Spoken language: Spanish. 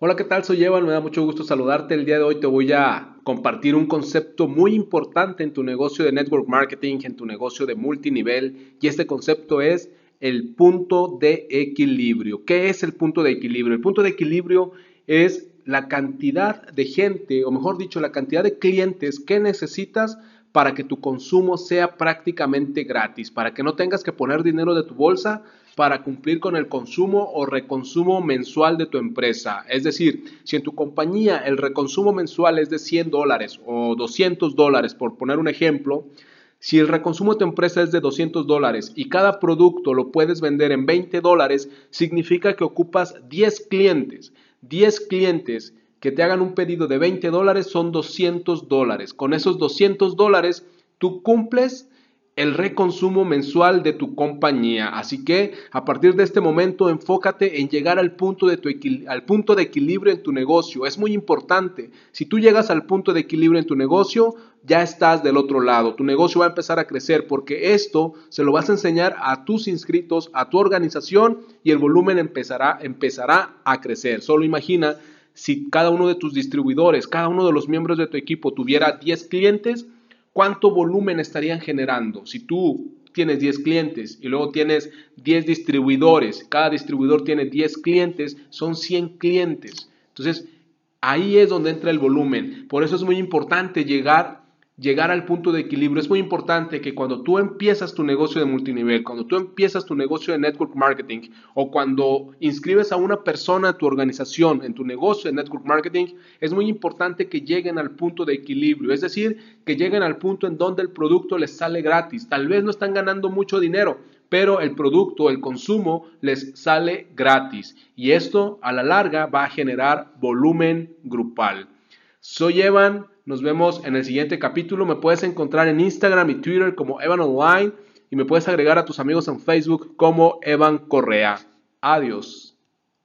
Hola, ¿qué tal? Soy Evan, me da mucho gusto saludarte. El día de hoy te voy a compartir un concepto muy importante en tu negocio de network marketing, en tu negocio de multinivel, y este concepto es el punto de equilibrio. ¿Qué es el punto de equilibrio? El punto de equilibrio es la cantidad de gente, o mejor dicho, la cantidad de clientes que necesitas para que tu consumo sea prácticamente gratis, para que no tengas que poner dinero de tu bolsa para cumplir con el consumo o reconsumo mensual de tu empresa. Es decir, si en tu compañía el reconsumo mensual es de 100 dólares o 200 dólares, por poner un ejemplo, si el reconsumo de tu empresa es de 200 dólares y cada producto lo puedes vender en 20 dólares, significa que ocupas 10 clientes. 10 clientes que te hagan un pedido de 20 dólares son 200 dólares. Con esos 200 dólares tú cumples el reconsumo mensual de tu compañía. Así que a partir de este momento enfócate en llegar al punto, de tu al punto de equilibrio en tu negocio. Es muy importante. Si tú llegas al punto de equilibrio en tu negocio, ya estás del otro lado. Tu negocio va a empezar a crecer porque esto se lo vas a enseñar a tus inscritos, a tu organización y el volumen empezará, empezará a crecer. Solo imagina si cada uno de tus distribuidores, cada uno de los miembros de tu equipo tuviera 10 clientes, ¿cuánto volumen estarían generando? Si tú tienes 10 clientes y luego tienes 10 distribuidores, cada distribuidor tiene 10 clientes, son 100 clientes. Entonces, ahí es donde entra el volumen. Por eso es muy importante llegar llegar al punto de equilibrio. Es muy importante que cuando tú empiezas tu negocio de multinivel, cuando tú empiezas tu negocio de network marketing o cuando inscribes a una persona a tu organización en tu negocio de network marketing, es muy importante que lleguen al punto de equilibrio. Es decir, que lleguen al punto en donde el producto les sale gratis. Tal vez no están ganando mucho dinero, pero el producto, el consumo les sale gratis. Y esto a la larga va a generar volumen grupal. Soy Evan nos vemos en el siguiente capítulo. Me puedes encontrar en Instagram y Twitter como Evan Online y me puedes agregar a tus amigos en Facebook como Evan Correa. Adiós.